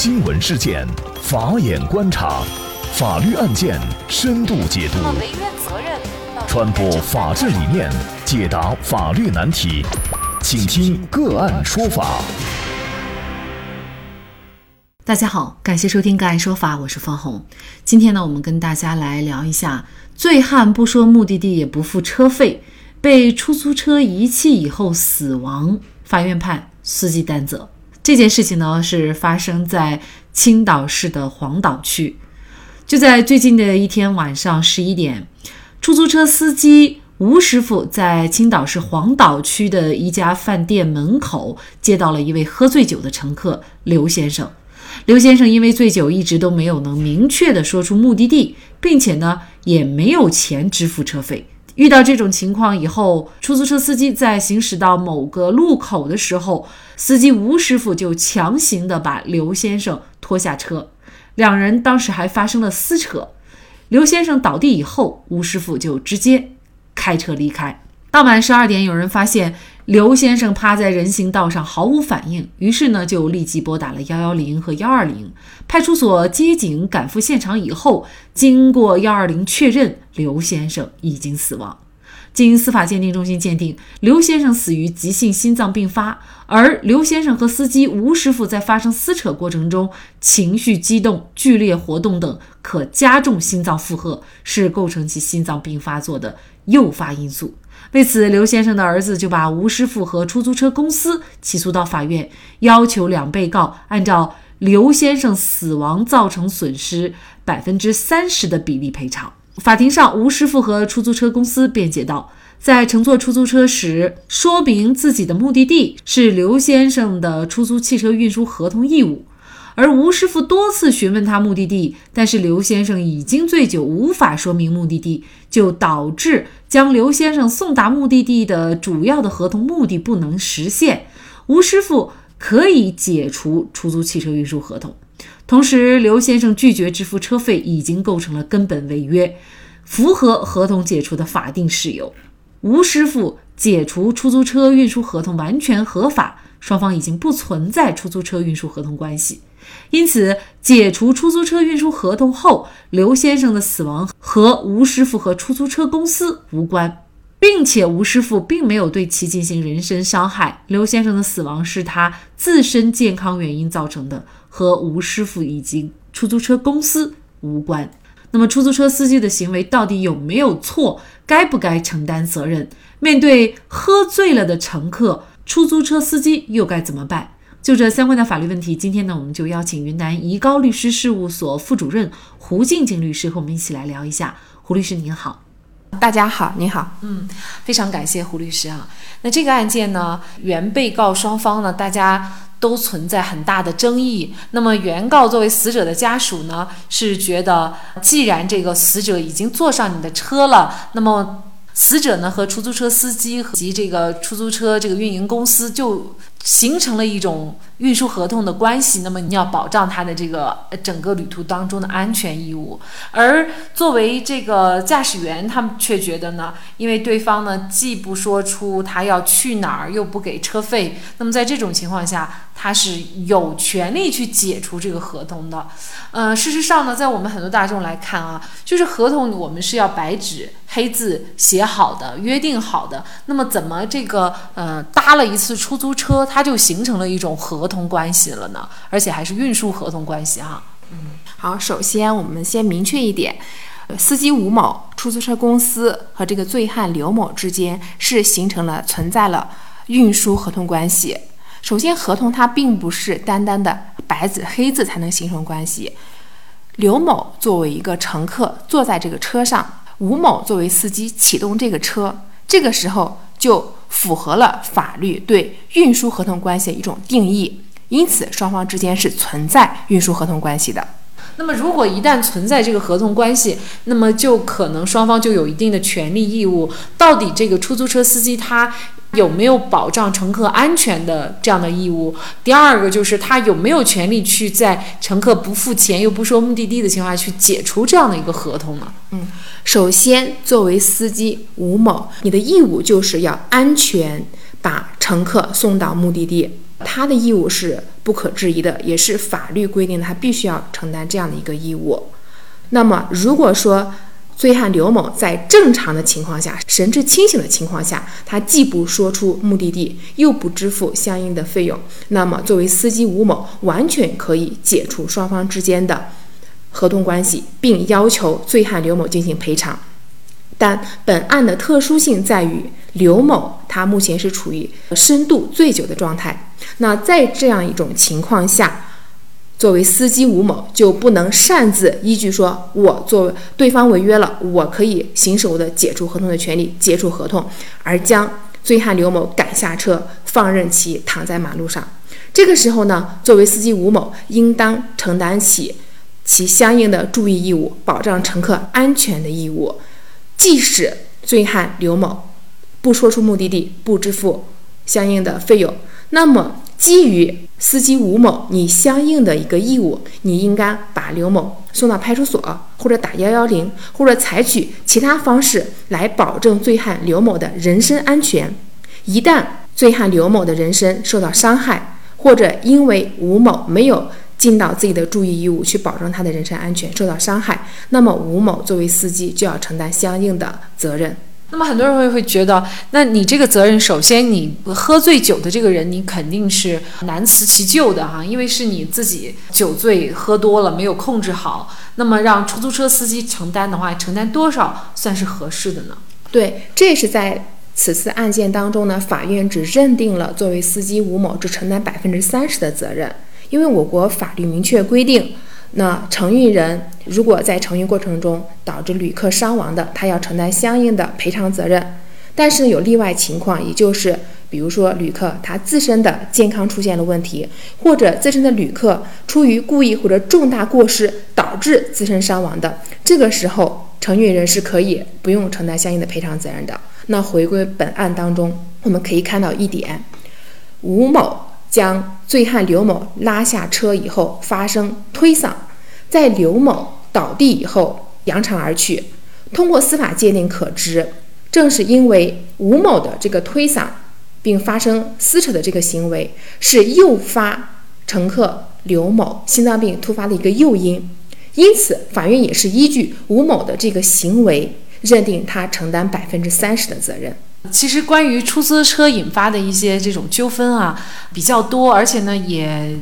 新闻事件，法眼观察，法律案件深度解读，传播法治理念，解答法律难题，请听个案说法。大家好，感谢收听个案说法，我是方红。今天呢，我们跟大家来聊一下：醉汉不说目的地也不付车费，被出租车遗弃以后死亡，法院判司机担责。这件事情呢，是发生在青岛市的黄岛区。就在最近的一天晚上十一点，出租车司机吴师傅在青岛市黄岛区的一家饭店门口接到了一位喝醉酒的乘客刘先生。刘先生因为醉酒，一直都没有能明确的说出目的地，并且呢，也没有钱支付车费。遇到这种情况以后，出租车司机在行驶到某个路口的时候，司机吴师傅就强行的把刘先生拖下车，两人当时还发生了撕扯。刘先生倒地以后，吴师傅就直接开车离开。当晚十二点，有人发现。刘先生趴在人行道上毫无反应，于是呢就立即拨打了幺幺零和幺二零。派出所接警赶赴现场以后，经过幺二零确认，刘先生已经死亡。经司法鉴定中心鉴定，刘先生死于急性心脏病发，而刘先生和司机吴师傅在发生撕扯过程中情绪激动、剧烈活动等，可加重心脏负荷，是构成其心脏病发作的诱发因素。为此，刘先生的儿子就把吴师傅和出租车公司起诉到法院，要求两被告按照刘先生死亡造成损失百分之三十的比例赔偿。法庭上，吴师傅和出租车公司辩解道，在乘坐出租车时，说明自己的目的地是刘先生的出租汽车运输合同义务。而吴师傅多次询问他目的地，但是刘先生已经醉酒，无法说明目的地，就导致将刘先生送达目的地的主要的合同目的不能实现。吴师傅可以解除出租汽车运输合同，同时刘先生拒绝支付车费，已经构成了根本违约，符合合同解除的法定事由。吴师傅解除出租车运输合同完全合法，双方已经不存在出租车运输合同关系。因此，解除出租车运输合同后，刘先生的死亡和吴师傅和出租车公司无关，并且吴师傅并没有对其进行人身伤害。刘先生的死亡是他自身健康原因造成的，和吴师傅以及出租车公司无关。那么，出租车司机的行为到底有没有错？该不该承担责任？面对喝醉了的乘客，出租车司机又该怎么办？就这相关的法律问题，今天呢，我们就邀请云南怡高律师事务所副主任胡静静律师和我们一起来聊一下。胡律师您好，大家好，你好，嗯，非常感谢胡律师啊。那这个案件呢，原被告双方呢，大家都存在很大的争议。那么原告作为死者的家属呢，是觉得既然这个死者已经坐上你的车了，那么死者呢和出租车司机及这个出租车这个运营公司就。形成了一种运输合同的关系，那么你要保障他的这个整个旅途当中的安全义务。而作为这个驾驶员，他们却觉得呢，因为对方呢既不说出他要去哪儿，又不给车费，那么在这种情况下，他是有权利去解除这个合同的。呃，事实上呢，在我们很多大众来看啊，就是合同我们是要白纸黑字写好的，约定好的。那么怎么这个呃搭了一次出租车？它就形成了一种合同关系了呢，而且还是运输合同关系哈。嗯，好，首先我们先明确一点，司机吴某、出租车公司和这个醉汉刘某之间是形成了存在了运输合同关系。首先，合同它并不是单单的白纸黑字才能形成关系。刘某作为一个乘客坐在这个车上，吴某作为司机启动这个车，这个时候就。符合了法律对运输合同关系的一种定义，因此双方之间是存在运输合同关系的。那么，如果一旦存在这个合同关系，那么就可能双方就有一定的权利义务。到底这个出租车司机他？有没有保障乘客安全的这样的义务？第二个就是他有没有权利去在乘客不付钱又不说目的地的情况下去解除这样的一个合同呢？嗯，首先作为司机吴某，你的义务就是要安全把乘客送到目的地。他的义务是不可质疑的，也是法律规定他必须要承担这样的一个义务。那么，如果说醉汉刘某在正常的情况下，神志清醒的情况下，他既不说出目的地，又不支付相应的费用，那么作为司机吴某，完全可以解除双方之间的合同关系，并要求醉汉刘某进行赔偿。但本案的特殊性在于，刘某他目前是处于深度醉酒的状态。那在这样一种情况下，作为司机吴某就不能擅自依据说，我作为对方违约了，我可以行使我的解除合同的权利，解除合同，而将醉汉刘某赶下车，放任其躺在马路上。这个时候呢，作为司机吴某应当承担起其相应的注意义务，保障乘客安全的义务。即使醉汉刘某不说出目的地，不支付相应的费用，那么基于司机吴某你相应的一个义务，你应该把刘某送到派出所，或者打幺幺零，或者采取其他方式来保证醉汉刘某的人身安全。一旦醉汉刘某的人身受到伤害，或者因为吴某没有尽到自己的注意义务，去保证他的人身安全受到伤害，那么吴某作为司机就要承担相应的责任。那么很多人会会觉得，那你这个责任，首先你喝醉酒的这个人，你肯定是难辞其咎的哈，因为是你自己酒醉喝多了，没有控制好。那么让出租车司机承担的话，承担多少算是合适的呢？对，这是在此次案件当中呢，法院只认定了作为司机吴某只承担百分之三十的责任。因为我国法律明确规定，那承运人如果在承运过程中导致旅客伤亡的，他要承担相应的赔偿责任。但是有例外情况，也就是比如说旅客他自身的健康出现了问题，或者自身的旅客出于故意或者重大过失导致自身伤亡的，这个时候承运人是可以不用承担相应的赔偿责任的。那回归本案当中，我们可以看到一点，吴某。将醉汉刘某拉下车以后，发生推搡，在刘某倒地以后扬长而去。通过司法鉴定可知，正是因为吴某的这个推搡并发生撕扯的这个行为，是诱发乘客刘某心脏病突发的一个诱因。因此，法院也是依据吴某的这个行为，认定他承担百分之三十的责任。其实关于出租车引发的一些这种纠纷啊比较多，而且呢也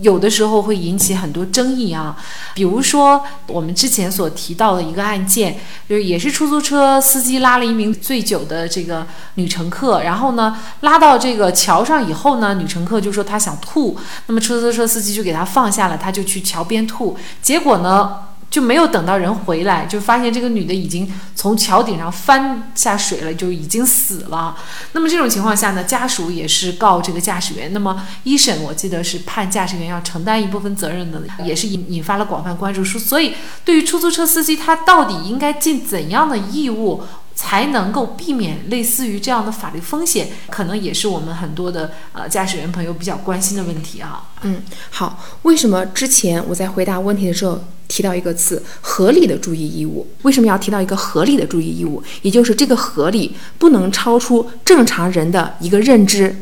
有的时候会引起很多争议啊。比如说我们之前所提到的一个案件，就是也是出租车司机拉了一名醉酒的这个女乘客，然后呢拉到这个桥上以后呢，女乘客就说她想吐，那么出租车司机就给她放下了，她就去桥边吐，结果呢。就没有等到人回来，就发现这个女的已经从桥顶上翻下水了，就已经死了。那么这种情况下呢，家属也是告这个驾驶员。那么一审我记得是判驾驶员要承担一部分责任的，也是引引发了广泛关注。所以对于出租车司机，他到底应该尽怎样的义务？才能够避免类似于这样的法律风险，可能也是我们很多的呃驾驶员朋友比较关心的问题啊。嗯，好，为什么之前我在回答问题的时候提到一个词“合理的注意义务”？为什么要提到一个合理的注意义务？也就是这个合理不能超出正常人的一个认知。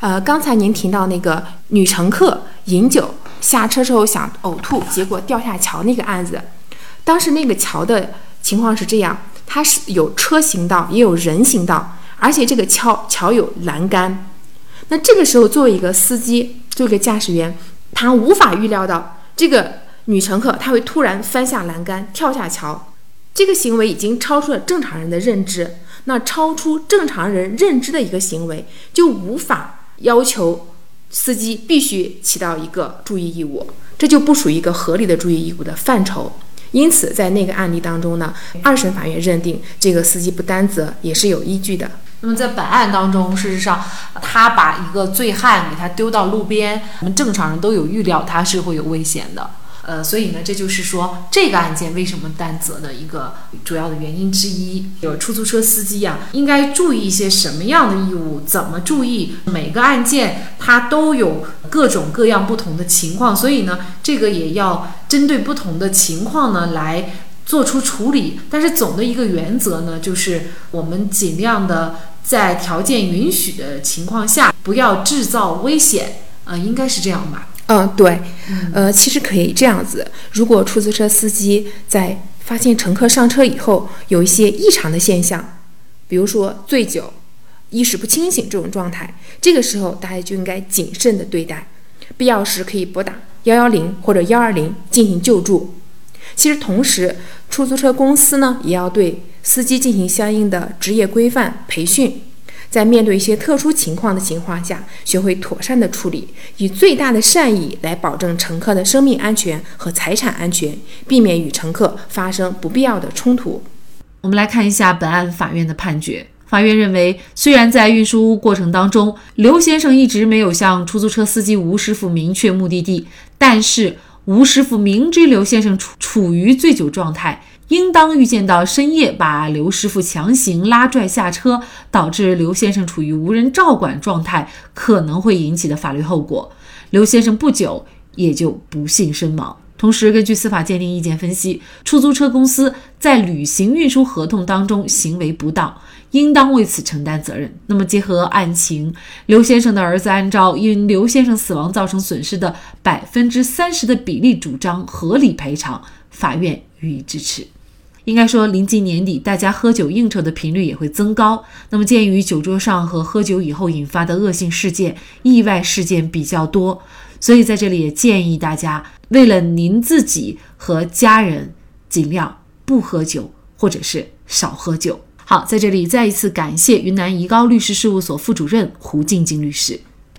呃，刚才您提到那个女乘客饮酒下车之后想呕吐，结果掉下桥那个案子，当时那个桥的情况是这样。它是有车行道，也有人行道，而且这个桥桥有栏杆。那这个时候，作为一个司机，作为一个驾驶员，他无法预料到这个女乘客她会突然翻下栏杆跳下桥，这个行为已经超出了正常人的认知。那超出正常人认知的一个行为，就无法要求司机必须起到一个注意义务，这就不属于一个合理的注意义务的范畴。因此，在那个案例当中呢，二审法院认定这个司机不担责也是有依据的。那么在本案当中，事实上他把一个醉汉给他丢到路边，我们正常人都有预料他是会有危险的。呃，所以呢，这就是说这个案件为什么担责的一个主要的原因之一。有出租车司机呀，应该注意一些什么样的义务？怎么注意？每个案件它都有各种各样不同的情况，所以呢，这个也要针对不同的情况呢来做出处理。但是总的一个原则呢，就是我们尽量的在条件允许的情况下，不要制造危险。呃，应该是这样吧？嗯，对，呃，其实可以这样子，如果出租车司机在发现乘客上车以后有一些异常的现象，比如说醉酒、意识不清醒这种状态，这个时候大家就应该谨慎的对待，必要时可以拨打幺幺零或者幺二零进行救助。其实同时，出租车公司呢也要对司机进行相应的职业规范培训。在面对一些特殊情况的情况下，学会妥善的处理，以最大的善意来保证乘客的生命安全和财产安全，避免与乘客发生不必要的冲突。我们来看一下本案法院的判决。法院认为，虽然在运输过程当中，刘先生一直没有向出租车司机吴师傅明确目的地，但是吴师傅明知刘先生处处于醉酒状态。应当预见到深夜把刘师傅强行拉拽下车，导致刘先生处于无人照管状态，可能会引起的法律后果。刘先生不久也就不幸身亡。同时，根据司法鉴定意见分析，出租车公司在履行运输合同当中行为不当，应当为此承担责任。那么，结合案情，刘先生的儿子按照因刘先生死亡造成损失的百分之三十的比例主张合理赔偿，法院予以支持。应该说，临近年底，大家喝酒应酬的频率也会增高。那么，鉴于酒桌上和喝酒以后引发的恶性事件、意外事件比较多，所以在这里也建议大家，为了您自己和家人，尽量不喝酒，或者是少喝酒。好，在这里再一次感谢云南怡高律师事务所副主任胡静静律师。